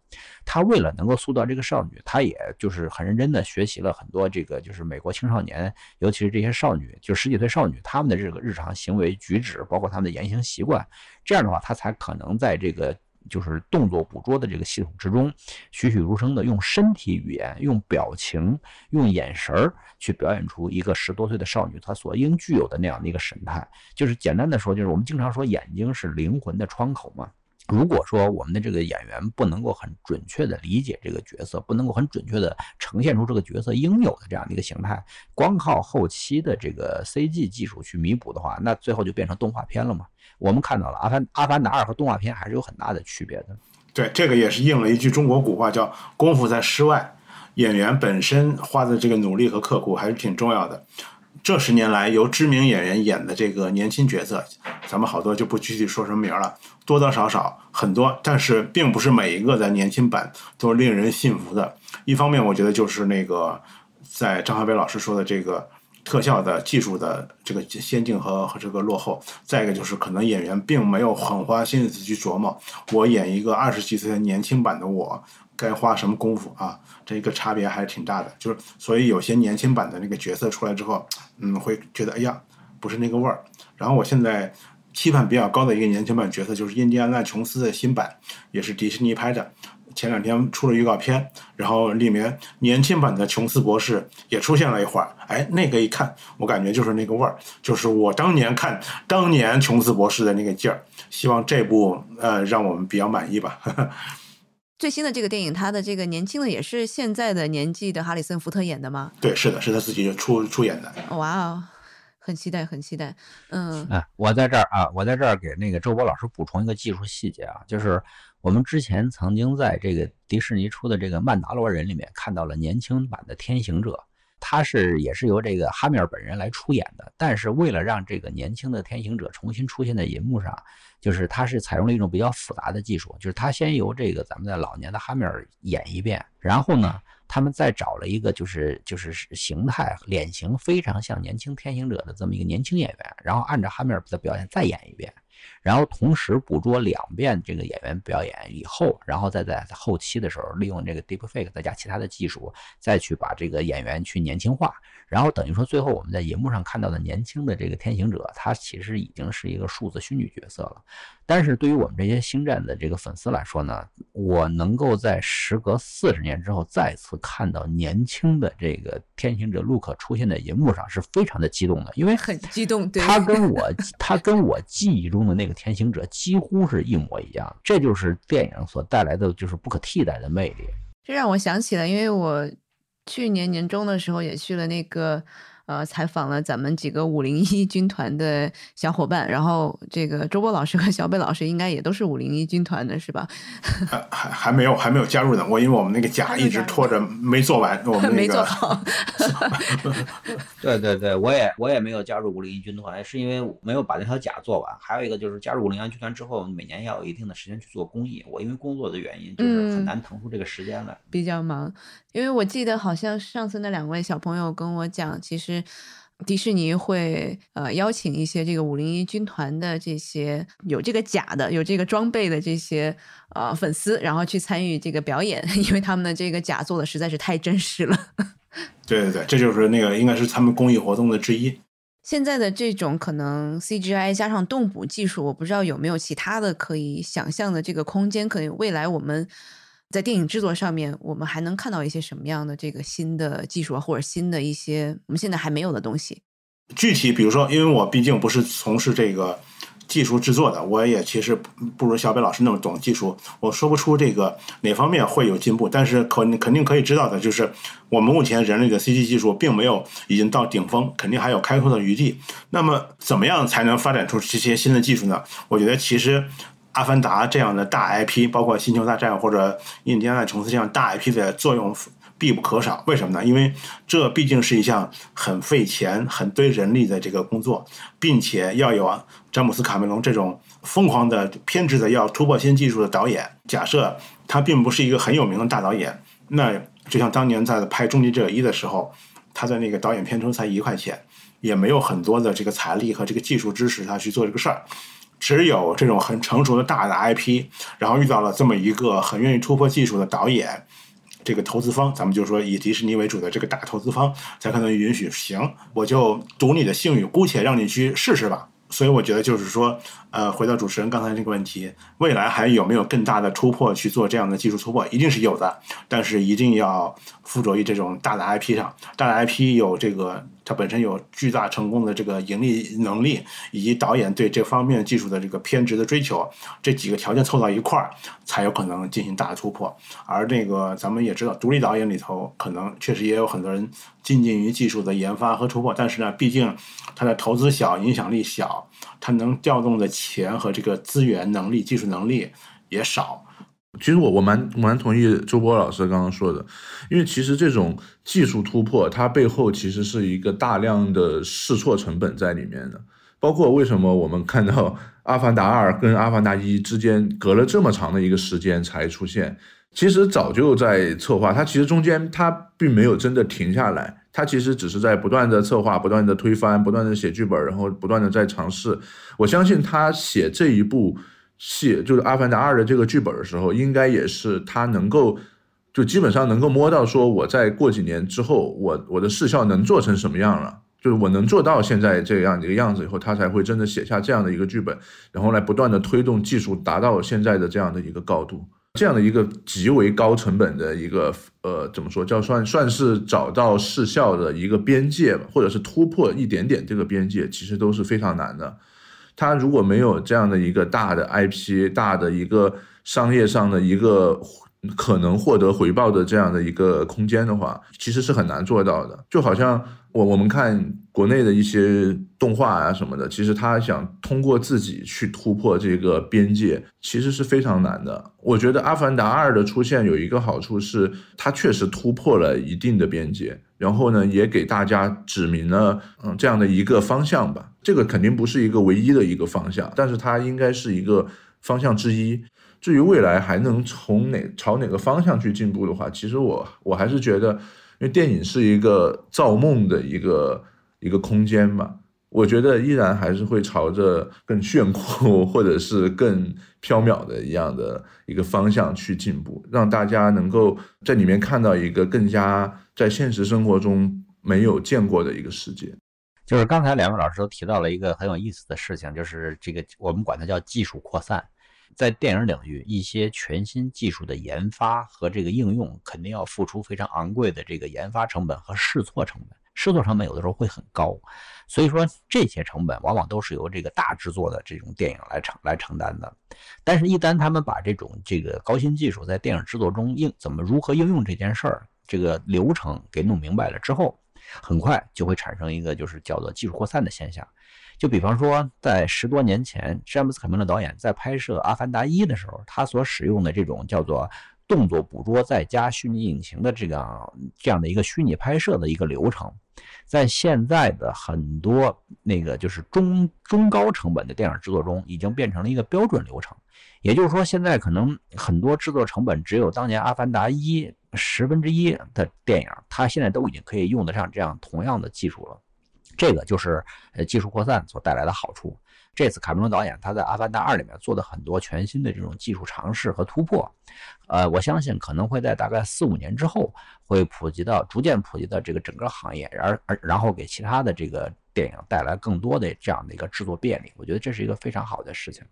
她为了能够塑造这个少女，她也就是很认真的学习了很多这个就是美国青少年，尤其是这些少女，就十几岁少女她们的这个日常行为举止，包括她们的言行习惯。这样的话，她才可能在这个。就是动作捕捉的这个系统之中，栩栩如生的用身体语言、用表情、用眼神儿去表演出一个十多岁的少女她所应具有的那样的一个神态。就是简单的说，就是我们经常说眼睛是灵魂的窗口嘛。如果说我们的这个演员不能够很准确的理解这个角色，不能够很准确的呈现出这个角色应有的这样的一个形态，光靠后期的这个 CG 技术去弥补的话，那最后就变成动画片了嘛？我们看到了《阿凡阿凡达二》和动画片还是有很大的区别的。对，这个也是应了一句中国古话，叫“功夫在诗外”。演员本身花的这个努力和刻苦还是挺重要的。这十年来，由知名演员演的这个年轻角色，咱们好多就不具体说什么名了，多多少少很多，但是并不是每一个的年轻版都是令人信服的。一方面，我觉得就是那个在张海北老师说的这个特效的技术的这个先进和和这个落后；再一个就是可能演员并没有很花心思去琢磨，我演一个二十几岁的年轻版的我该花什么功夫啊。这个差别还是挺大的，就是所以有些年轻版的那个角色出来之后，嗯，会觉得哎呀，不是那个味儿。然后我现在期盼比较高的一个年轻版角色就是印第安纳琼斯的新版，也是迪士尼拍的，前两天出了预告片，然后里面年轻版的琼斯博士也出现了一会儿，哎，那个一看，我感觉就是那个味儿，就是我当年看当年琼斯博士的那个劲儿。希望这部呃让我们比较满意吧。最新的这个电影，他的这个年轻的也是现在的年纪的哈里森福特演的吗？对，是的，是他自己出出演的。哇哦，很期待，很期待。嗯，哎，我在这儿啊，我在这儿给那个周波老师补充一个技术细节啊，就是我们之前曾经在这个迪士尼出的这个《曼达洛人》里面看到了年轻版的天行者。他是也是由这个哈米尔本人来出演的，但是为了让这个年轻的天行者重新出现在银幕上，就是他是采用了一种比较复杂的技术，就是他先由这个咱们的老年的哈米尔演一遍，然后呢，他们再找了一个就是就是形态脸型非常像年轻天行者的这么一个年轻演员，然后按照哈米尔的表演再演一遍。然后同时捕捉两遍这个演员表演以后，然后再在后期的时候利用这个 deepfake 再加其他的技术，再去把这个演员去年轻化。然后等于说，最后我们在银幕上看到的年轻的这个天行者，他其实已经是一个数字虚拟角色了。但是对于我们这些星战的这个粉丝来说呢，我能够在时隔四十年之后再次看到年轻的这个天行者陆克出现在银幕上，是非常的激动的，因为很激动。对，他跟我他跟我记忆中的那个天行者几乎是一模一样，这就是电影所带来的就是不可替代的魅力。这让我想起了，因为我。去年年终的时候也去了那个。呃，采访了咱们几个五零一军团的小伙伴，然后这个周波老师和小北老师应该也都是五零一军团的，是吧？还还还没有还没有加入呢，我因为我们那个甲一直拖着 没做完，我们没做好。对对对，我也我也没有加入五零一军团，是因为没有把那条甲做完。还有一个就是加入五零一军团之后，每年要有一定的时间去做公益。我因为工作的原因，就是很难腾出这个时间来，比较忙。因为我记得好像上次那两位小朋友跟我讲，其实。迪士尼会呃邀请一些这个五零一军团的这些有这个假的、有这个装备的这些呃粉丝，然后去参与这个表演，因为他们的这个假做的实在是太真实了。对对对，这就是那个应该是他们公益活动的之一。现在的这种可能 CGI 加上动捕技术，我不知道有没有其他的可以想象的这个空间，可能未来我们。在电影制作上面，我们还能看到一些什么样的这个新的技术啊，或者新的一些我们现在还没有的东西？具体比如说，因为我毕竟不是从事这个技术制作的，我也其实不如小北老师那么懂技术，我说不出这个哪方面会有进步。但是可肯定可以知道的就是，我们目前人类的 CG 技术并没有已经到顶峰，肯定还有开拓的余地。那么，怎么样才能发展出这些新的技术呢？我觉得其实。阿凡达这样的大 IP，包括星球大战或者印第安纳琼斯这样大 IP 的作用必不可少。为什么呢？因为这毕竟是一项很费钱、很堆人力的这个工作，并且要有詹姆斯卡梅隆这种疯狂的、偏执的要突破新技术的导演。假设他并不是一个很有名的大导演，那就像当年在拍《终结者一》的时候，他的那个导演片酬才一块钱，也没有很多的这个财力和这个技术支持他去做这个事儿。只有这种很成熟的大的 IP，然后遇到了这么一个很愿意突破技术的导演，这个投资方，咱们就说以迪士尼为主的这个大投资方，才可能允许。行，我就赌你的信誉，姑且让你去试试吧。所以我觉得就是说，呃，回到主持人刚才这个问题，未来还有没有更大的突破去做这样的技术突破？一定是有的，但是一定要附着于这种大的 IP 上。大的 IP 有这个它本身有巨大成功的这个盈利能力，以及导演对这方面技术的这个偏执的追求，这几个条件凑到一块儿，才有可能进行大的突破。而那个咱们也知道，独立导演里头可能确实也有很多人精进于技术的研发和突破，但是呢，毕竟它的投资小，影响力小，它能调动的钱和这个资源能力、技术能力也少。其实我我蛮蛮同意周波老师刚刚说的，因为其实这种技术突破，它背后其实是一个大量的试错成本在里面的。包括为什么我们看到《阿凡达二》跟《阿凡达一》之间隔了这么长的一个时间才出现，其实早就在策划。它其实中间它并没有真的停下来，它其实只是在不断的策划、不断的推翻、不断的写剧本，然后不断的在尝试。我相信他写这一部。写就是《阿凡达二》的这个剧本的时候，应该也是他能够，就基本上能够摸到说，我在过几年之后，我我的视效能做成什么样了，就是我能做到现在这样的一个样子以后，他才会真的写下这样的一个剧本，然后来不断的推动技术达到现在的这样的一个高度，这样的一个极为高成本的一个呃，怎么说叫算算是找到视效的一个边界吧，或者是突破一点点这个边界，其实都是非常难的。他如果没有这样的一个大的 IP、大的一个商业上的一个可能获得回报的这样的一个空间的话，其实是很难做到的。就好像我我们看国内的一些动画啊什么的，其实他想通过自己去突破这个边界，其实是非常难的。我觉得《阿凡达二》的出现有一个好处是，它确实突破了一定的边界。然后呢，也给大家指明了，嗯，这样的一个方向吧。这个肯定不是一个唯一的一个方向，但是它应该是一个方向之一。至于未来还能从哪朝哪个方向去进步的话，其实我我还是觉得，因为电影是一个造梦的一个一个空间嘛。我觉得依然还是会朝着更炫酷或者是更缥缈的一样的一个方向去进步，让大家能够在里面看到一个更加在现实生活中没有见过的一个世界。就是刚才两位老师都提到了一个很有意思的事情，就是这个我们管它叫技术扩散，在电影领域一些全新技术的研发和这个应用，肯定要付出非常昂贵的这个研发成本和试错成本。试错成本有的时候会很高，所以说这些成本往往都是由这个大制作的这种电影来承来承担的。但是，一旦他们把这种这个高新技术在电影制作中应怎么如何应用这件事儿，这个流程给弄明白了之后，很快就会产生一个就是叫做技术扩散的现象。就比方说，在十多年前，詹姆斯·卡梅伦导演在拍摄《阿凡达一》的时候，他所使用的这种叫做。动作捕捉再加虚拟引擎的这个这样的一个虚拟拍摄的一个流程，在现在的很多那个就是中中高成本的电影制作中，已经变成了一个标准流程。也就是说，现在可能很多制作成本只有当年《阿凡达一》十分之一的电影，它现在都已经可以用得上这样同样的技术了。这个就是呃技术扩散所带来的好处。这次卡梅隆导演他在《阿凡达二》里面做的很多全新的这种技术尝试和突破，呃，我相信可能会在大概四五年之后会普及到逐渐普及到这个整个行业，而而然后给其他的这个电影带来更多的这样的一个制作便利。我觉得这是一个非常好的事情。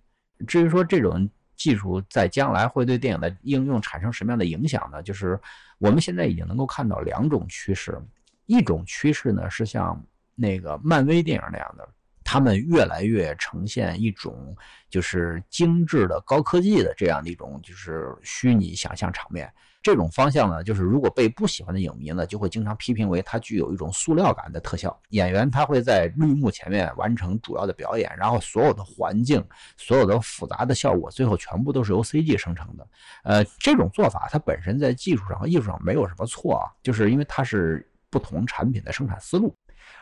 至于说这种技术在将来会对电影的应用产生什么样的影响呢？就是我们现在已经能够看到两种趋势，一种趋势呢是像那个漫威电影那样的。他们越来越呈现一种就是精致的高科技的这样的一种就是虚拟想象场面。这种方向呢，就是如果被不喜欢的影迷呢，就会经常批评为它具有一种塑料感的特效。演员他会在绿幕前面完成主要的表演，然后所有的环境、所有的复杂的效果，最后全部都是由 CG 生成的。呃，这种做法它本身在技术上和艺术上没有什么错啊，就是因为它是不同产品的生产思路。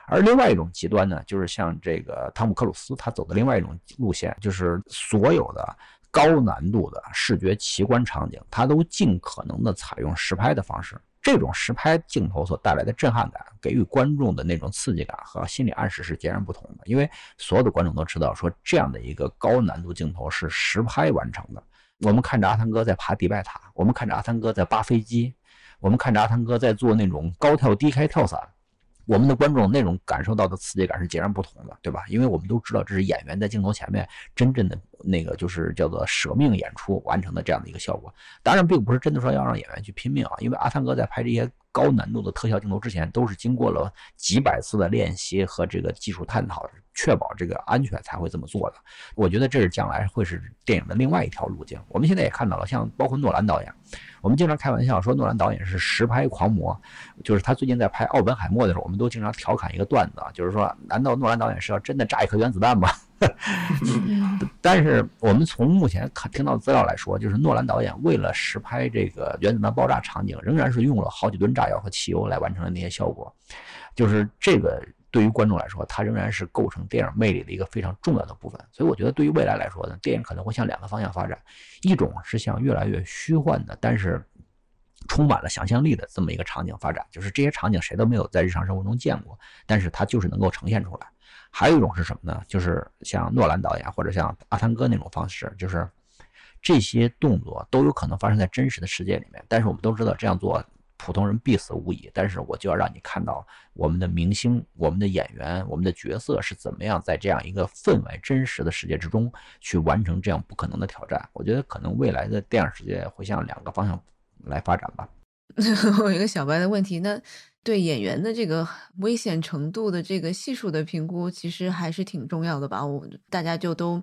而另外一种极端呢，就是像这个汤姆克鲁斯他走的另外一种路线，就是所有的高难度的视觉奇观场景，他都尽可能的采用实拍的方式。这种实拍镜头所带来的震撼感，给予观众的那种刺激感和心理暗示是截然不同的。因为所有的观众都知道，说这样的一个高难度镜头是实拍完成的。我们看着阿汤哥在爬迪拜塔，我们看着阿汤哥在扒飞机，我们看着阿汤哥在做那种高跳低开跳伞。我们的观众那种感受到的刺激感是截然不同的，对吧？因为我们都知道这是演员在镜头前面真正的那个就是叫做舍命演出完成的这样的一个效果。当然，并不是真的说要让演员去拼命啊，因为阿汤哥在拍这些高。难度的特效镜头之前，都是经过了几百次的练习和这个技术探讨，确保这个安全才会这么做的。我觉得这是将来会是电影的另外一条路径。我们现在也看到了，像包括诺兰导演，我们经常开玩笑说诺兰导演是实拍狂魔，就是他最近在拍《奥本海默》的时候，我们都经常调侃一个段子，就是说，难道诺兰导演是要真的炸一颗原子弹吗？但是我们从目前看听到资料来说，就是诺兰导演为了实拍这个原子弹爆炸场景，仍然是用了好几吨炸药和汽油来完成的那些效果。就是这个对于观众来说，它仍然是构成电影魅力的一个非常重要的部分。所以我觉得对于未来来说呢，电影可能会向两个方向发展，一种是向越来越虚幻的，但是充满了想象力的这么一个场景发展，就是这些场景谁都没有在日常生活中见过，但是它就是能够呈现出来。还有一种是什么呢？就是像诺兰导演或者像阿汤哥那种方式，就是这些动作都有可能发生在真实的世界里面。但是我们都知道这样做普通人必死无疑。但是我就要让你看到我们的明星、我们的演员、我们的角色是怎么样在这样一个氛围真实的世界之中去完成这样不可能的挑战。我觉得可能未来的电影世界会向两个方向来发展吧。我有一个小白的问题，那。对演员的这个危险程度的这个系数的评估，其实还是挺重要的吧？我大家就都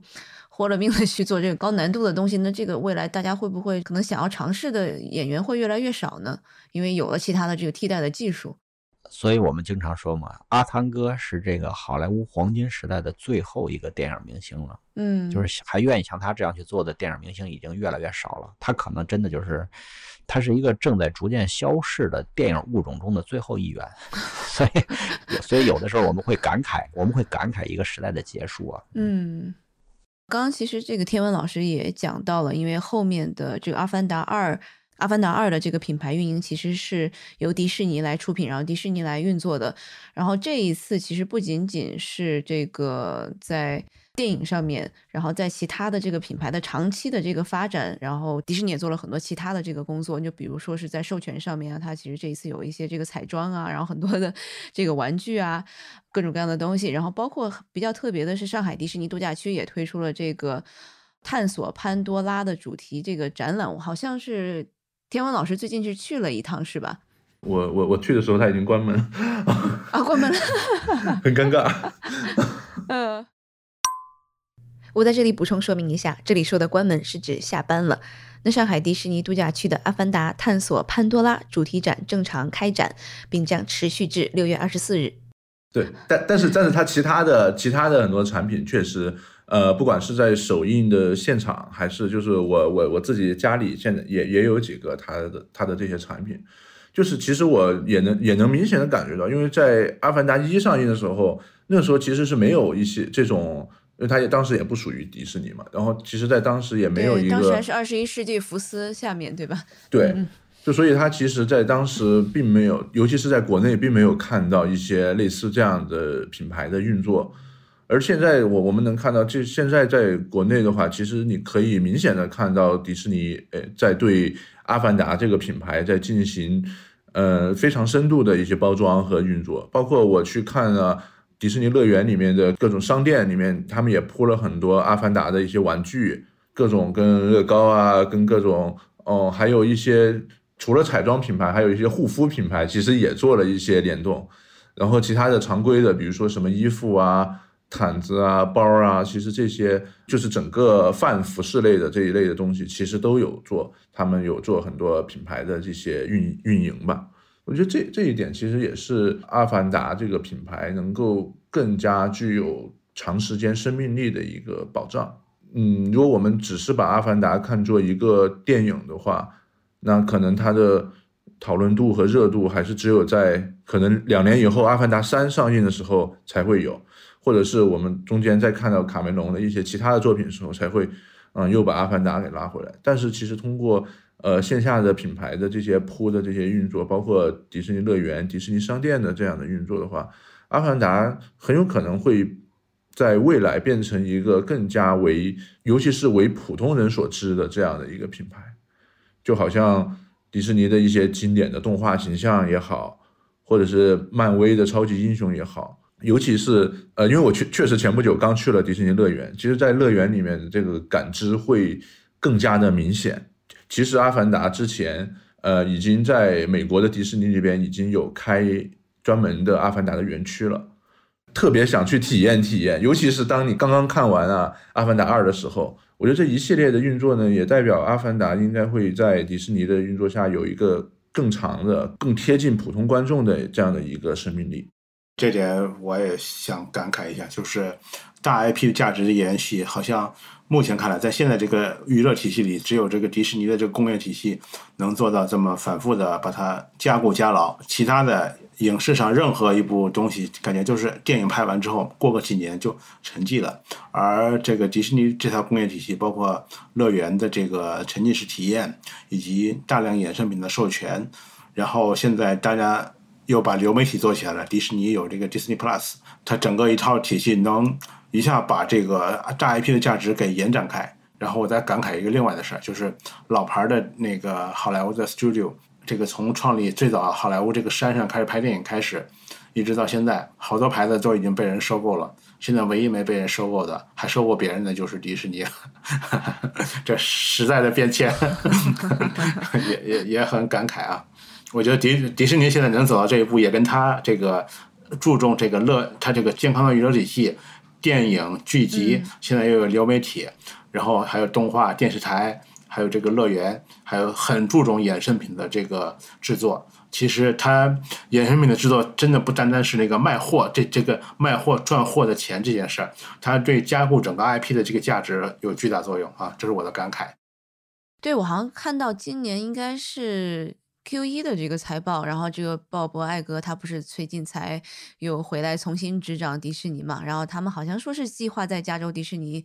豁了命的去做这个高难度的东西，那这个未来大家会不会可能想要尝试的演员会越来越少呢？因为有了其他的这个替代的技术。所以我们经常说嘛，阿汤哥是这个好莱坞黄金时代的最后一个电影明星了。嗯，就是还愿意像他这样去做的电影明星已经越来越少了。他可能真的就是。它是一个正在逐渐消逝的电影物种中的最后一员，所以，所以有的时候我们会感慨，我们会感慨一个时代的结束啊。嗯，刚刚其实这个天文老师也讲到了，因为后面的这个《阿凡达二》，《阿凡达二》的这个品牌运营其实是由迪士尼来出品，然后迪士尼来运作的。然后这一次其实不仅仅是这个在。电影上面，然后在其他的这个品牌的长期的这个发展，然后迪士尼也做了很多其他的这个工作，就比如说是在授权上面啊，它其实这一次有一些这个彩妆啊，然后很多的这个玩具啊，各种各样的东西，然后包括比较特别的是，上海迪士尼度假区也推出了这个探索潘多拉的主题这个展览，我好像是天文老师最近是去了一趟是吧？我我我去的时候他已经关门啊，关门了，很尴尬，嗯。我在这里补充说明一下，这里说的关门是指下班了。那上海迪士尼度假区的《阿凡达：探索潘多拉》主题展正常开展，并将持续至六月二十四日。对，但但是但是它其他的其他的很多产品确实，呃，不管是在首映的现场，还是就是我我我自己家里现在也也有几个它的它的这些产品，就是其实我也能也能明显的感觉到，因为在《阿凡达一》上映的时候，那时候其实是没有一些这种。因为它也当时也不属于迪士尼嘛，然后其实，在当时也没有一个，当时还是二十一世纪福斯下面对吧？对，就所以它其实，在当时并没有，尤其是在国内，并没有看到一些类似这样的品牌的运作。而现在，我我们能看到，就现在在国内的话，其实你可以明显的看到迪士尼，呃，在对阿凡达这个品牌在进行，呃，非常深度的一些包装和运作，包括我去看了。迪士尼乐园里面的各种商店里面，他们也铺了很多阿凡达的一些玩具，各种跟乐高啊，跟各种哦，还有一些除了彩妆品牌，还有一些护肤品牌，其实也做了一些联动。然后其他的常规的，比如说什么衣服啊、毯子啊、包啊，其实这些就是整个泛服饰类的这一类的东西，其实都有做，他们有做很多品牌的这些运运营吧。我觉得这这一点其实也是阿凡达这个品牌能够更加具有长时间生命力的一个保障。嗯，如果我们只是把阿凡达看作一个电影的话，那可能它的讨论度和热度还是只有在可能两年以后阿凡达三上映的时候才会有，或者是我们中间在看到卡梅隆的一些其他的作品的时候才会，嗯，又把阿凡达给拉回来。但是其实通过呃，线下的品牌的这些铺的这些运作，包括迪士尼乐园、迪士尼商店的这样的运作的话，阿凡达很有可能会在未来变成一个更加为，尤其是为普通人所知的这样的一个品牌。就好像迪士尼的一些经典的动画形象也好，或者是漫威的超级英雄也好，尤其是呃，因为我确确实前不久刚去了迪士尼乐园，其实，在乐园里面的这个感知会更加的明显。其实《阿凡达》之前呃，已经在美国的迪士尼这边已经有开专门的《阿凡达》的园区了，特别想去体验体验。尤其是当你刚刚看完啊《阿凡达二》的时候，我觉得这一系列的运作呢，也代表《阿凡达》应该会在迪士尼的运作下有一个更长的、更贴近普通观众的这样的一个生命力。这点我也想感慨一下，就是大 IP 的价值的延续，好像目前看来，在现在这个娱乐体系里，只有这个迪士尼的这个工业体系能做到这么反复的把它加固加牢。其他的影视上任何一部东西，感觉就是电影拍完之后，过个几年就沉寂了。而这个迪士尼这套工业体系，包括乐园的这个沉浸式体验，以及大量衍生品的授权，然后现在大家。又把流媒体做起来了，迪士尼有这个 Disney Plus，它整个一套体系能一下把这个大 IP 的价值给延展开。然后我再感慨一个另外的事儿，就是老牌的那个好莱坞的 Studio，这个从创立最早好莱坞这个山上开始拍电影开始，一直到现在，好多牌子都已经被人收购了。现在唯一没被人收购的，还收购别人的就是迪士尼。这时代的变迁，也也也很感慨啊。我觉得迪迪士尼现在能走到这一步，也跟他这个注重这个乐，他这个健康的娱乐体系，电影剧集，现在又有流媒体，然后还有动画电视台，还有这个乐园，还有很注重衍生品的这个制作。其实它衍生品的制作真的不单单是那个卖货，这这个卖货赚货的钱这件事儿，它对加固整个 IP 的这个价值有巨大作用啊！这是我的感慨。对，我好像看到今年应该是。Q 一的这个财报，然后这个鲍勃艾格他不是最近才又回来重新执掌迪士尼嘛？然后他们好像说是计划在加州迪士尼，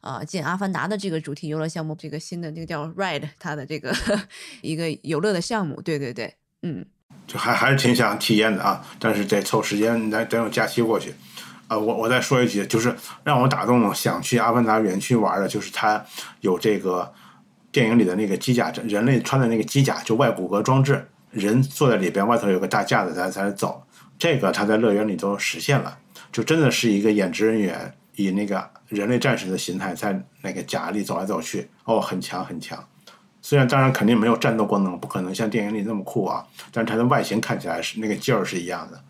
呃，建阿凡达的这个主题游乐项目，这个新的那个叫 Ride，它的这个 一个游乐的项目。对对对，嗯，就还还是挺想体验的啊，但是得凑时间，等等有假期过去。呃，我我再说一句，就是让我打动想去阿凡达园区玩的，就是它有这个。电影里的那个机甲，人类穿的那个机甲就外骨骼装置，人坐在里边，外头有个大架子在在走。这个他在乐园里都实现了，就真的是一个演职人员以那个人类战士的形态在那个甲里走来走去，哦，很强很强。虽然当然肯定没有战斗功能，不可能像电影里那么酷啊，但是它的外形看起来是那个劲儿是一样的。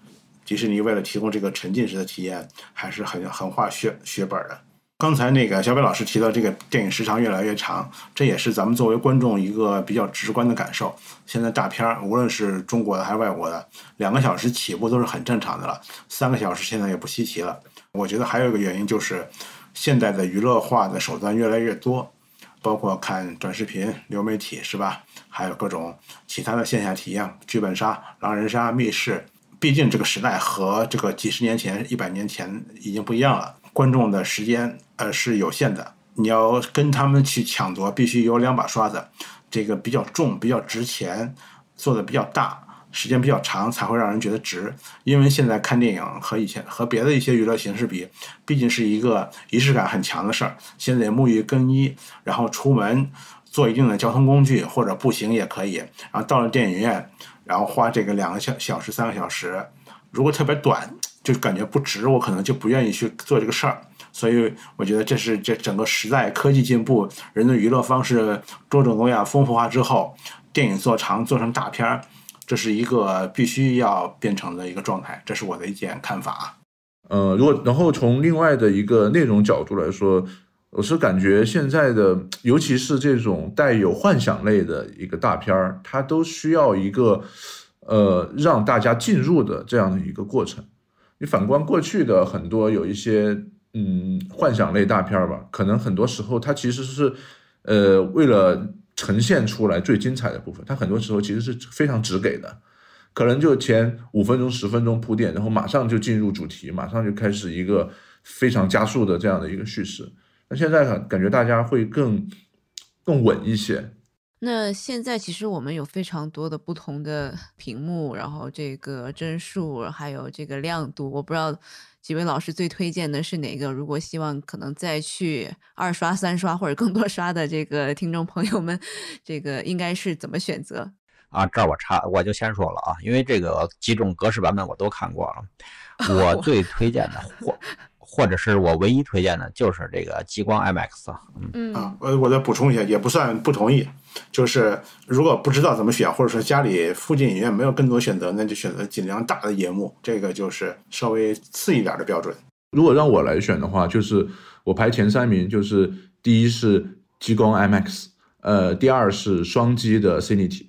迪士尼为了提供这个沉浸式的体验，还是很很花血血本的。刚才那个小北老师提到，这个电影时长越来越长，这也是咱们作为观众一个比较直观的感受。现在大片儿，无论是中国的还是外国的，两个小时起步都是很正常的了，三个小时现在也不稀奇了。我觉得还有一个原因就是，现在的娱乐化的手段越来越多，包括看短视频、流媒体，是吧？还有各种其他的线下体验，剧本杀、狼人杀、密室。毕竟这个时代和这个几十年前、一百年前已经不一样了。观众的时间呃是有限的，你要跟他们去抢夺，必须有两把刷子，这个比较重、比较值钱，做的比较大，时间比较长，才会让人觉得值。因为现在看电影和以前和别的一些娱乐形式比，毕竟是一个仪式感很强的事儿。现在沐浴更衣，然后出门坐一定的交通工具或者步行也可以，然后到了电影院，然后花这个两个小小时、三个小时，如果特别短。就感觉不值，我可能就不愿意去做这个事儿，所以我觉得这是这整个时代科技进步，人的娱乐方式多种多样、丰富化之后，电影做长做成大片儿，这是一个必须要变成的一个状态，这是我的一点看法。呃，如果然后从另外的一个内容角度来说，我是感觉现在的，尤其是这种带有幻想类的一个大片儿，它都需要一个呃让大家进入的这样的一个过程。你反观过去的很多有一些嗯幻想类大片儿吧，可能很多时候它其实是呃为了呈现出来最精彩的部分，它很多时候其实是非常直给的，可能就前五分钟十分钟铺垫，然后马上就进入主题，马上就开始一个非常加速的这样的一个叙事。那现在感感觉大家会更更稳一些。那现在其实我们有非常多的不同的 屏幕，然后这个帧数还有这个亮度，我不知道几位老师最推荐的是哪个？如果希望可能再去二刷、三刷或者更多刷的这个听众朋友们，这个应该是怎么选择？啊，这儿我插，我就先说了啊，因为这个几种格式版本我都看过了，我最推荐的幻或者是我唯一推荐的就是这个激光 IMAX。嗯嗯啊，呃，我再补充一下，也不算不同意，就是如果不知道怎么选，或者说家里附近影院没有更多选择，那就选择尽量大的银幕，这个就是稍微次一点的标准。如果让我来选的话，就是我排前三名，就是第一是激光 IMAX，呃，第二是双击的 Cinity，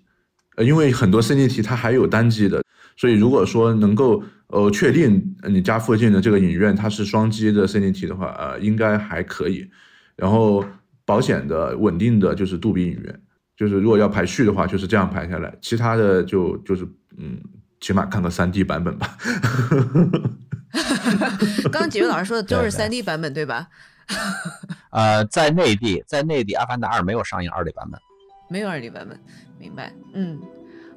呃，因为很多 Cinity 它还有单机的，所以如果说能够呃确定你家附近的这个影院它是双击的 Cinity 的话，呃，应该还可以。然后保险的、稳定的就是杜比影院，就是如果要排序的话，就是这样排下来，其他的就就是嗯，起码看个 3D 版本吧。刚刚几位老师说的都是三 D 版本对吧？呃，在内地，在内地，《阿凡达二》没有上映二 D 版本。没有二 D 版本，明白？嗯，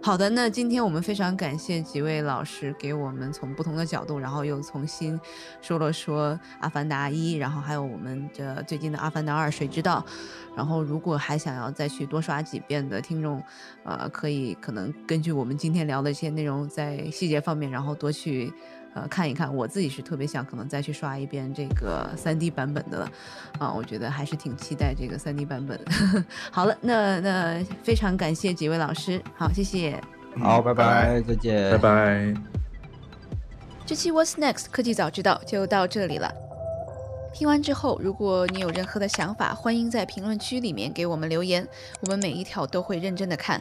好的。那今天我们非常感谢几位老师给我们从不同的角度，然后又重新说了说《阿凡达一》，然后还有我们的最近的《阿凡达二》，谁知道？然后如果还想要再去多刷几遍的听众，呃，可以可能根据我们今天聊的一些内容，在细节方面，然后多去。呃，看一看，我自己是特别想可能再去刷一遍这个三 D 版本的了，啊，我觉得还是挺期待这个三 D 版本。好了，那那非常感谢几位老师，好，谢谢。好，嗯拜拜再见，拜拜。这期 What's Next 科技早知道就到这里了。听完之后，如果你有任何的想法，欢迎在评论区里面给我们留言，我们每一条都会认真的看。